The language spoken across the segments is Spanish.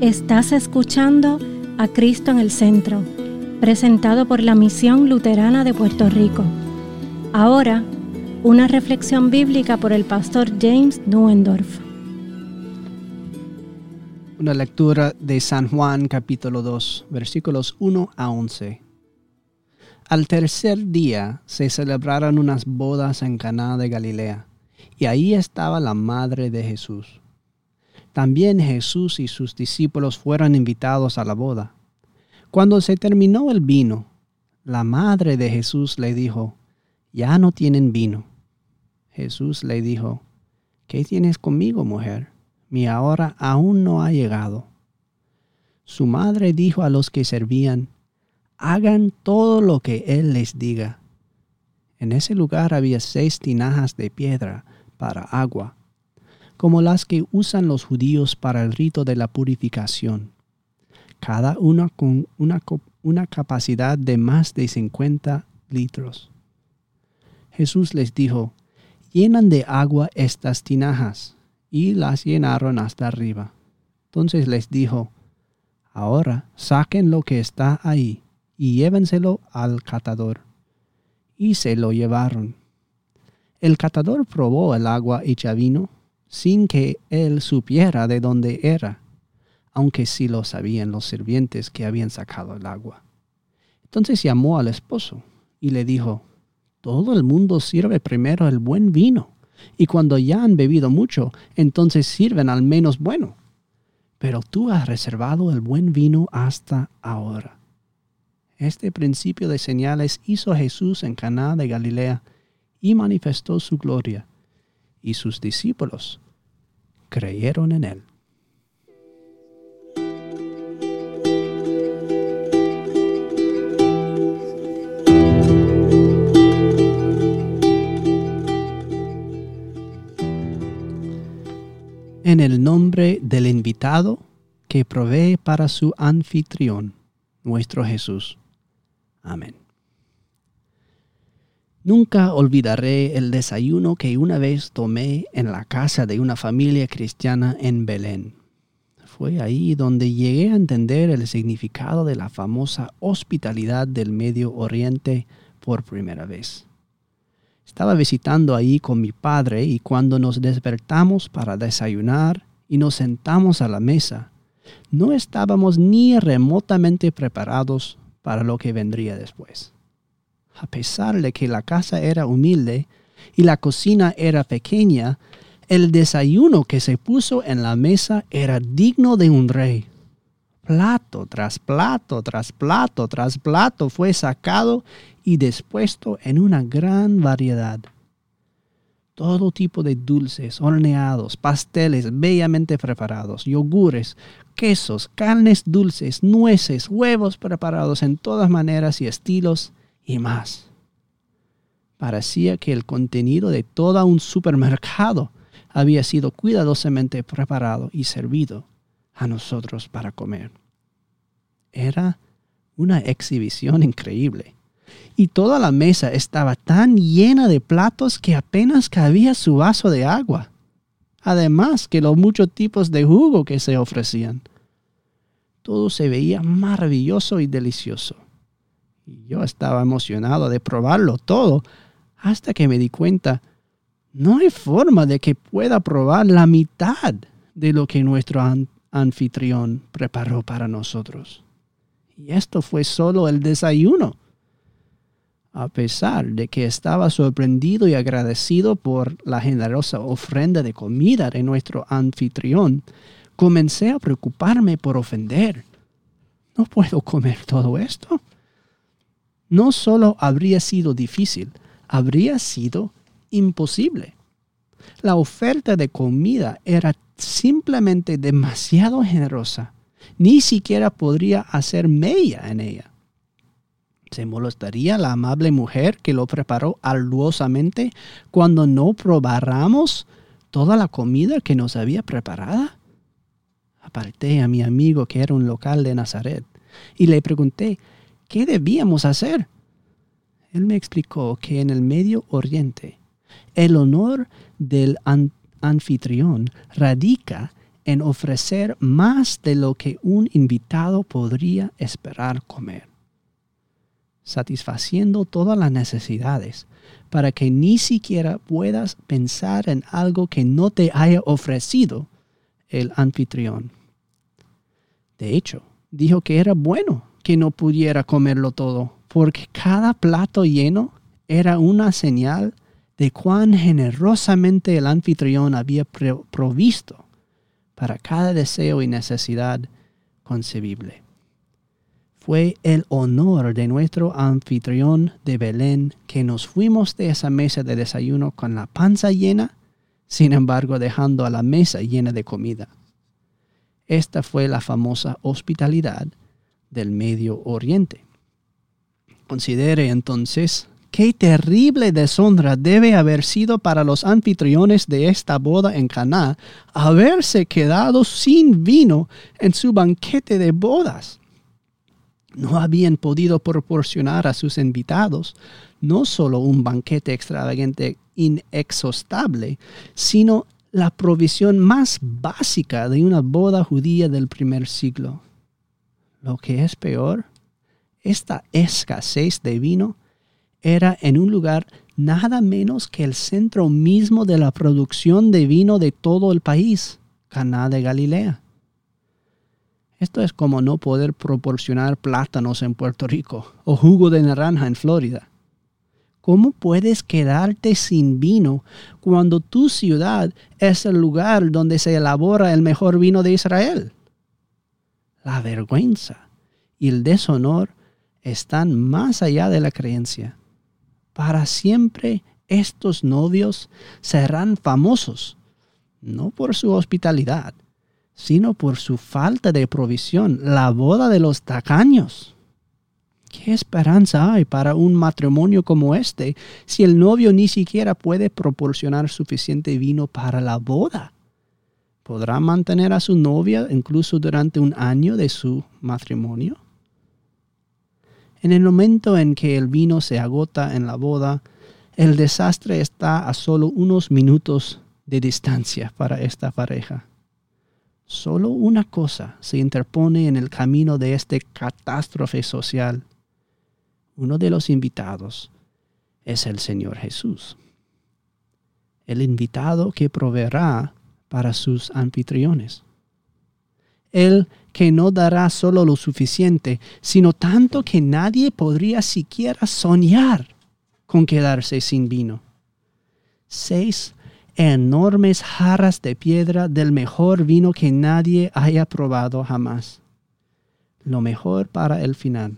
Estás escuchando a Cristo en el Centro, presentado por la Misión Luterana de Puerto Rico. Ahora, una reflexión bíblica por el pastor James Nuendorf. Una lectura de San Juan capítulo 2, versículos 1 a 11. Al tercer día se celebraron unas bodas en Caná de Galilea, y ahí estaba la madre de Jesús. También Jesús y sus discípulos fueron invitados a la boda. Cuando se terminó el vino, la madre de Jesús le dijo, Ya no tienen vino. Jesús le dijo, ¿Qué tienes conmigo, mujer? Mi hora aún no ha llegado. Su madre dijo a los que servían, Hagan todo lo que Él les diga. En ese lugar había seis tinajas de piedra para agua como las que usan los judíos para el rito de la purificación, cada una con una, una capacidad de más de 50 litros. Jesús les dijo, llenan de agua estas tinajas, y las llenaron hasta arriba. Entonces les dijo, ahora saquen lo que está ahí y llévenselo al catador. Y se lo llevaron. El catador probó el agua hecha vino sin que él supiera de dónde era, aunque sí lo sabían los sirvientes que habían sacado el agua. Entonces llamó al esposo y le dijo, todo el mundo sirve primero el buen vino, y cuando ya han bebido mucho, entonces sirven al menos bueno. Pero tú has reservado el buen vino hasta ahora. Este principio de señales hizo Jesús en Caná de Galilea y manifestó su gloria, y sus discípulos creyeron en él. En el nombre del invitado que provee para su anfitrión, nuestro Jesús. Amén. Nunca olvidaré el desayuno que una vez tomé en la casa de una familia cristiana en Belén. Fue ahí donde llegué a entender el significado de la famosa hospitalidad del Medio Oriente por primera vez. Estaba visitando ahí con mi padre y cuando nos despertamos para desayunar y nos sentamos a la mesa, no estábamos ni remotamente preparados para lo que vendría después a pesar de que la casa era humilde y la cocina era pequeña, el desayuno que se puso en la mesa era digno de un rey. Plato tras plato tras plato tras plato fue sacado y dispuesto en una gran variedad. Todo tipo de dulces, horneados, pasteles bellamente preparados, yogures, quesos, carnes dulces, nueces, huevos preparados en todas maneras y estilos, y más. Parecía que el contenido de todo un supermercado había sido cuidadosamente preparado y servido a nosotros para comer. Era una exhibición increíble. Y toda la mesa estaba tan llena de platos que apenas cabía su vaso de agua. Además que los muchos tipos de jugo que se ofrecían. Todo se veía maravilloso y delicioso. Y yo estaba emocionado de probarlo todo hasta que me di cuenta, no hay forma de que pueda probar la mitad de lo que nuestro anfitrión preparó para nosotros. Y esto fue solo el desayuno. A pesar de que estaba sorprendido y agradecido por la generosa ofrenda de comida de nuestro anfitrión, comencé a preocuparme por ofender. ¿No puedo comer todo esto? No solo habría sido difícil, habría sido imposible. La oferta de comida era simplemente demasiado generosa. Ni siquiera podría hacer mella en ella. ¿Se molestaría la amable mujer que lo preparó arduosamente cuando no probáramos toda la comida que nos había preparada? Aparté a mi amigo que era un local de Nazaret y le pregunté ¿qué debíamos hacer? Él me explicó que en el Medio Oriente el honor del anfitrión radica en ofrecer más de lo que un invitado podría esperar comer, satisfaciendo todas las necesidades para que ni siquiera puedas pensar en algo que no te haya ofrecido el anfitrión. De hecho, dijo que era bueno que no pudiera comerlo todo, porque cada plato lleno era una señal de cuán generosamente el anfitrión había provisto para cada deseo y necesidad concebible. Fue el honor de nuestro anfitrión de Belén que nos fuimos de esa mesa de desayuno con la panza llena, sin embargo dejando a la mesa llena de comida. Esta fue la famosa hospitalidad del Medio Oriente. Considere entonces qué terrible deshonra debe haber sido para los anfitriones de esta boda en Caná haberse quedado sin vino en su banquete de bodas no habían podido proporcionar a sus invitados no solo un banquete extravagante inexhaustible, sino la provisión más básica de una boda judía del primer siglo. Lo que es peor, esta escasez de vino era en un lugar nada menos que el centro mismo de la producción de vino de todo el país, Caná de Galilea. Esto es como no poder proporcionar plátanos en Puerto Rico o jugo de naranja en Florida. ¿Cómo puedes quedarte sin vino cuando tu ciudad es el lugar donde se elabora el mejor vino de Israel? La vergüenza y el deshonor están más allá de la creencia. Para siempre estos novios serán famosos, no por su hospitalidad, sino por su falta de provisión, la boda de los tacaños. ¿Qué esperanza hay para un matrimonio como este si el novio ni siquiera puede proporcionar suficiente vino para la boda? ¿Podrá mantener a su novia incluso durante un año de su matrimonio? En el momento en que el vino se agota en la boda, el desastre está a solo unos minutos de distancia para esta pareja. Solo una cosa se interpone en el camino de esta catástrofe social. Uno de los invitados es el Señor Jesús. El invitado que proveerá para sus anfitriones. El que no dará solo lo suficiente, sino tanto que nadie podría siquiera soñar con quedarse sin vino. Seis enormes jarras de piedra del mejor vino que nadie haya probado jamás. Lo mejor para el final.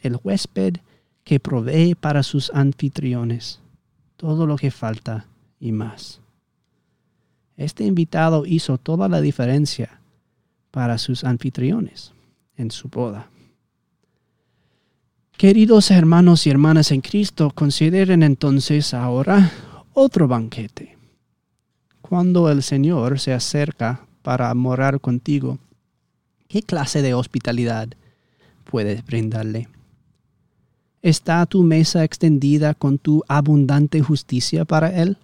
El huésped que provee para sus anfitriones todo lo que falta y más. Este invitado hizo toda la diferencia para sus anfitriones en su boda. Queridos hermanos y hermanas en Cristo, consideren entonces ahora otro banquete cuando el Señor se acerca para morar contigo, ¿qué clase de hospitalidad puedes brindarle? ¿Está tu mesa extendida con tu abundante justicia para Él?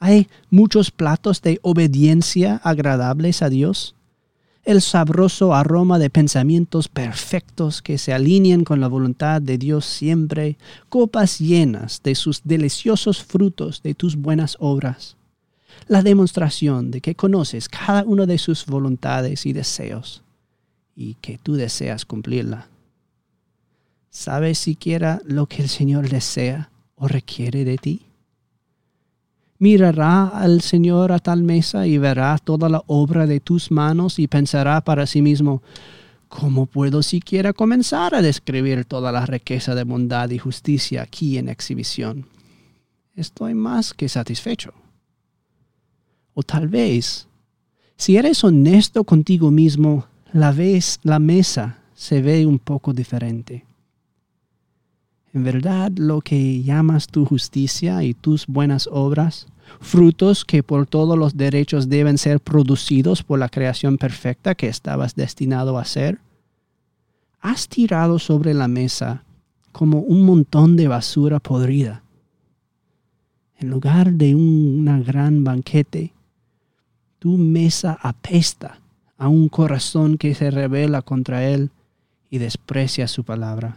¿Hay muchos platos de obediencia agradables a Dios? El sabroso aroma de pensamientos perfectos que se alinean con la voluntad de Dios siempre, copas llenas de sus deliciosos frutos de tus buenas obras la demostración de que conoces cada una de sus voluntades y deseos y que tú deseas cumplirla. ¿Sabes siquiera lo que el Señor desea o requiere de ti? Mirará al Señor a tal mesa y verá toda la obra de tus manos y pensará para sí mismo, ¿cómo puedo siquiera comenzar a describir toda la riqueza de bondad y justicia aquí en exhibición? Estoy más que satisfecho. O tal vez, si eres honesto contigo mismo, la vez la mesa se ve un poco diferente. En verdad, lo que llamas tu justicia y tus buenas obras, frutos que por todos los derechos deben ser producidos por la creación perfecta que estabas destinado a ser, has tirado sobre la mesa como un montón de basura podrida. En lugar de un gran banquete, Tu mesa apesta a un corazón que se revela contra Él y desprecia su palabra.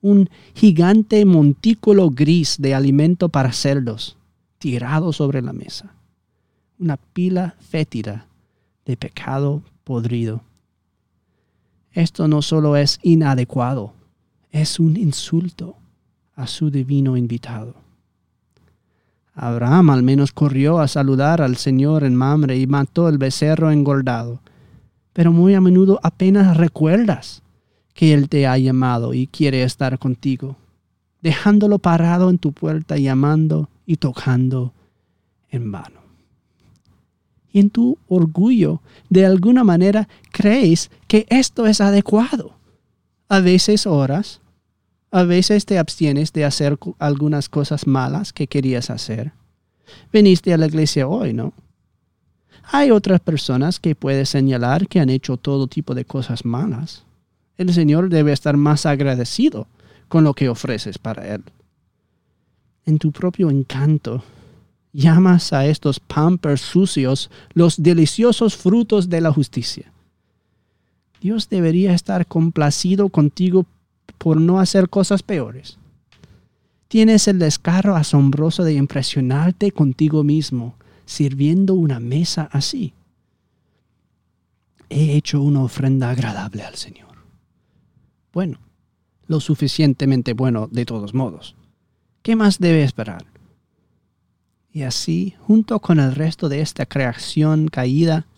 Un gigante montículo gris de alimento para cerdos tirado sobre la mesa. Una pila fétida de pecado podrido. Esto no solo es inadecuado, es un insulto a su divino invitado. Abraham al menos corrió a saludar al Señor en Mamre y mató el becerro engordado. Pero muy a menudo apenas recuerdas que Él te ha llamado y quiere estar contigo, dejándolo parado en tu puerta, llamando y tocando en vano. Y en tu orgullo, de alguna manera, crees que esto es adecuado. A veces oras, a veces te abstienes de hacer algunas cosas malas que querías hacer. Viniste a la iglesia hoy, ¿no? Hay otras personas que puedes señalar que han hecho todo tipo de cosas malas. El Señor debe estar más agradecido con lo que ofreces para Él. En tu propio encanto, llamas a estos pampers sucios los deliciosos frutos de la justicia. Dios debería estar complacido contigo por no hacer cosas peores. Tienes el descaro asombroso de impresionarte contigo mismo sirviendo una mesa así. He hecho una ofrenda agradable al Señor. Bueno, lo suficientemente bueno de todos modos. ¿Qué más debe esperar? Y así, junto con el resto de esta creación caída,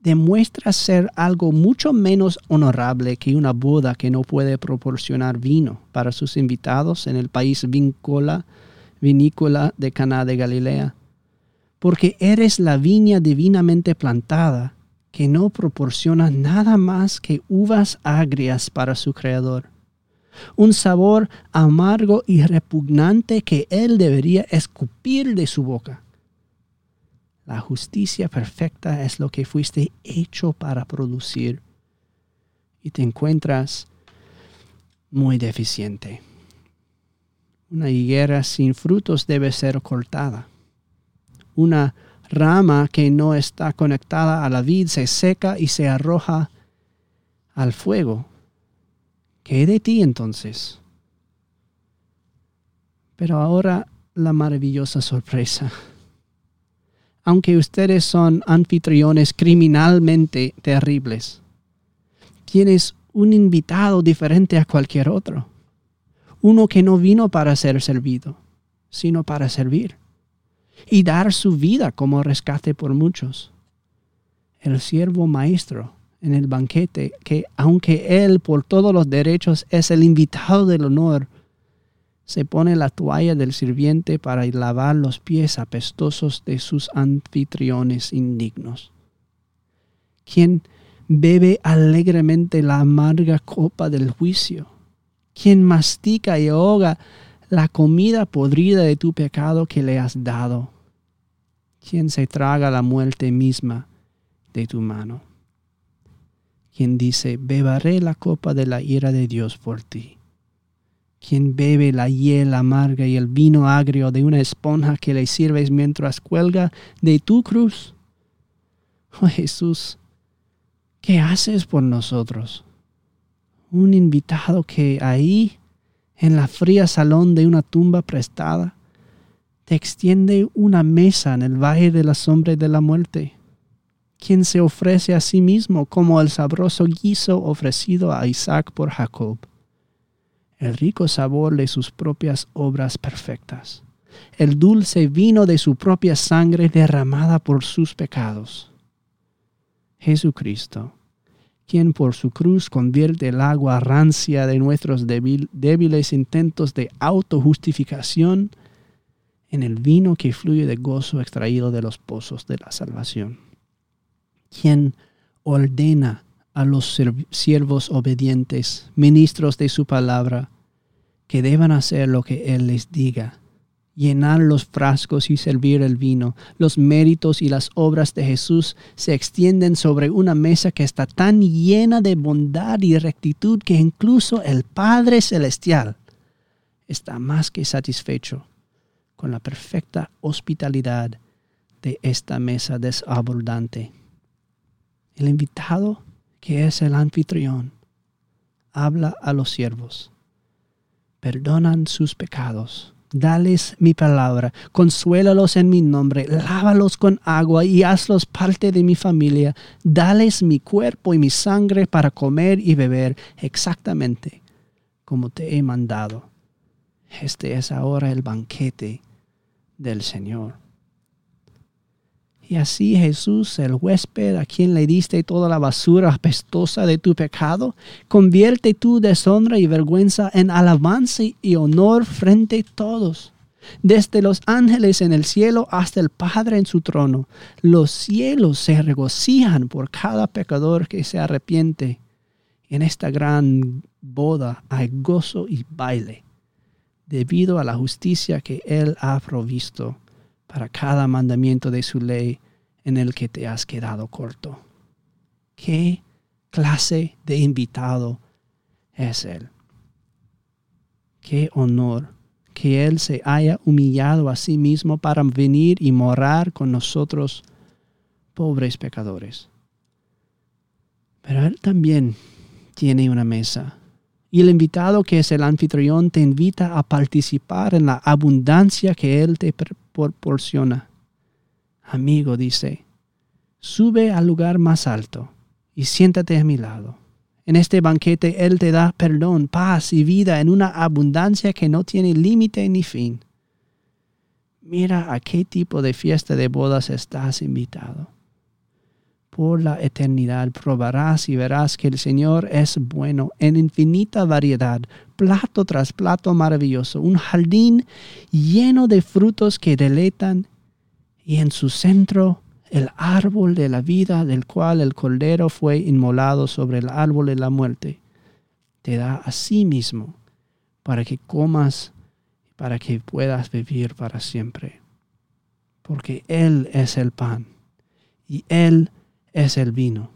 demuestra ser algo mucho menos honorable que una boda que no puede proporcionar vino para sus invitados en el país vinícola, vinícola de Caná de Galilea, porque eres la viña divinamente plantada que no proporciona nada más que uvas agrias para su creador, un sabor amargo y repugnante que él debería escupir de su boca la justicia perfecta es lo que fuiste hecho para producir y te encuentras muy deficiente. Una higuera sin frutos debe ser cortada. Una rama que no está conectada a la vid se seca y se arroja al fuego. ¿Qué de ti entonces? Pero ahora la maravillosa sorpresa aunque ustedes son anfitriones criminalmente terribles. Tienes un invitado diferente a cualquier otro. Uno que no vino para ser servido, sino para servir y dar su vida como rescate por muchos. El siervo maestro en el banquete, que aunque él por todos los derechos es el invitado del honor, se pone la toalla del sirviente para lavar los pies apestosos de sus anfitriones indignos. Quien bebe alegremente la amarga copa del juicio, quien mastica y ahoga la comida podrida de tu pecado que le has dado, quien se traga la muerte misma de tu mano, quien dice, beberé la copa de la ira de Dios por ti quien bebe la hiel amarga y el vino agrio de una esponja que le sirves mientras cuelga de tu cruz. Oh Jesús, ¿qué haces por nosotros? Un invitado que ahí, en la fría salón de una tumba prestada, te extiende una mesa en el valle de la sombra de la muerte, quien se ofrece a sí mismo como el sabroso guiso ofrecido a Isaac por Jacob el rico sabor de sus propias obras perfectas, el dulce vino de su propia sangre derramada por sus pecados. Jesucristo, quien por su cruz convierte el agua rancia de nuestros débiles intentos de autojustificación en el vino que fluye de gozo extraído de los pozos de la salvación. Quien ordena a los siervos obedientes, ministros de su palabra, que deban hacer lo que Él les diga, llenar los frascos y servir el vino. Los méritos y las obras de Jesús se extienden sobre una mesa que está tan llena de bondad y rectitud que incluso el Padre Celestial está más que satisfecho con la perfecta hospitalidad de esta mesa desabundante. El invitado, que es el anfitrión, habla a los siervos. Perdonan sus pecados. Dales mi palabra, consuélalos en mi nombre, lávalos con agua y hazlos parte de mi familia. Dales mi cuerpo y mi sangre para comer y beber exactamente como te he mandado. Este es ahora el banquete del Señor. Y así Jesús, el huésped a quien le diste toda la basura apestosa de tu pecado, convierte tu deshonra y vergüenza en alabanza y honor frente a todos. Desde los ángeles en el cielo hasta el Padre en su trono, los cielos se regocijan por cada pecador que se arrepiente. En esta gran boda hay gozo y baile, debido a la justicia que Él ha provisto para cada mandamiento de su ley en el que te has quedado corto. ¿Qué clase de invitado es Él? Qué honor que Él se haya humillado a sí mismo para venir y morar con nosotros, pobres pecadores. Pero Él también tiene una mesa y el invitado que es el anfitrión te invita a participar en la abundancia que Él te proporciona. Amigo, dice, sube al lugar más alto y siéntate a mi lado. En este banquete Él te da perdón, paz y vida en una abundancia que no tiene límite ni fin. Mira a qué tipo de fiesta de bodas estás invitado por la eternidad probarás y verás que el Señor es bueno en infinita variedad, plato tras plato maravilloso, un jardín lleno de frutos que deleitan y en su centro el árbol de la vida del cual el Cordero fue inmolado sobre el árbol de la muerte. Te da a sí mismo para que comas, para que puedas vivir para siempre. Porque Él es el pan y Él es el vino.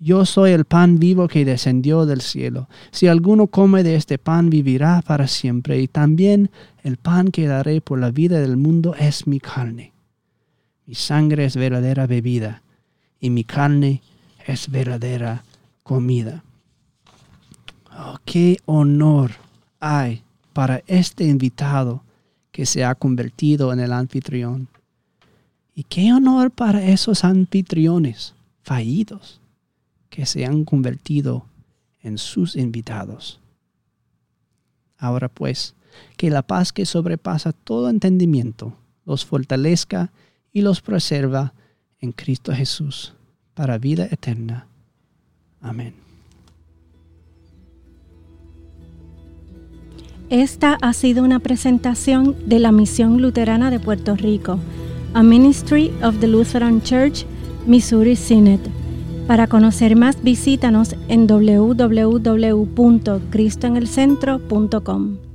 Yo soy el pan vivo que descendió del cielo. Si alguno come de este pan, vivirá para siempre. Y también el pan que daré por la vida del mundo es mi carne. Mi sangre es verdadera bebida y mi carne es verdadera comida. Oh, qué honor hay para este invitado que se ha convertido en el anfitrión. Y qué honor para esos anfitriones fallidos que se han convertido en sus invitados. Ahora pues, que la paz que sobrepasa todo entendimiento los fortalezca y los preserva en Cristo Jesús para vida eterna. Amén. Esta ha sido una presentación de la Misión Luterana de Puerto Rico, a Ministry of the Lutheran Church Missouri Synod. Para conocer más, visítanos en www.cristoenelcentro.com.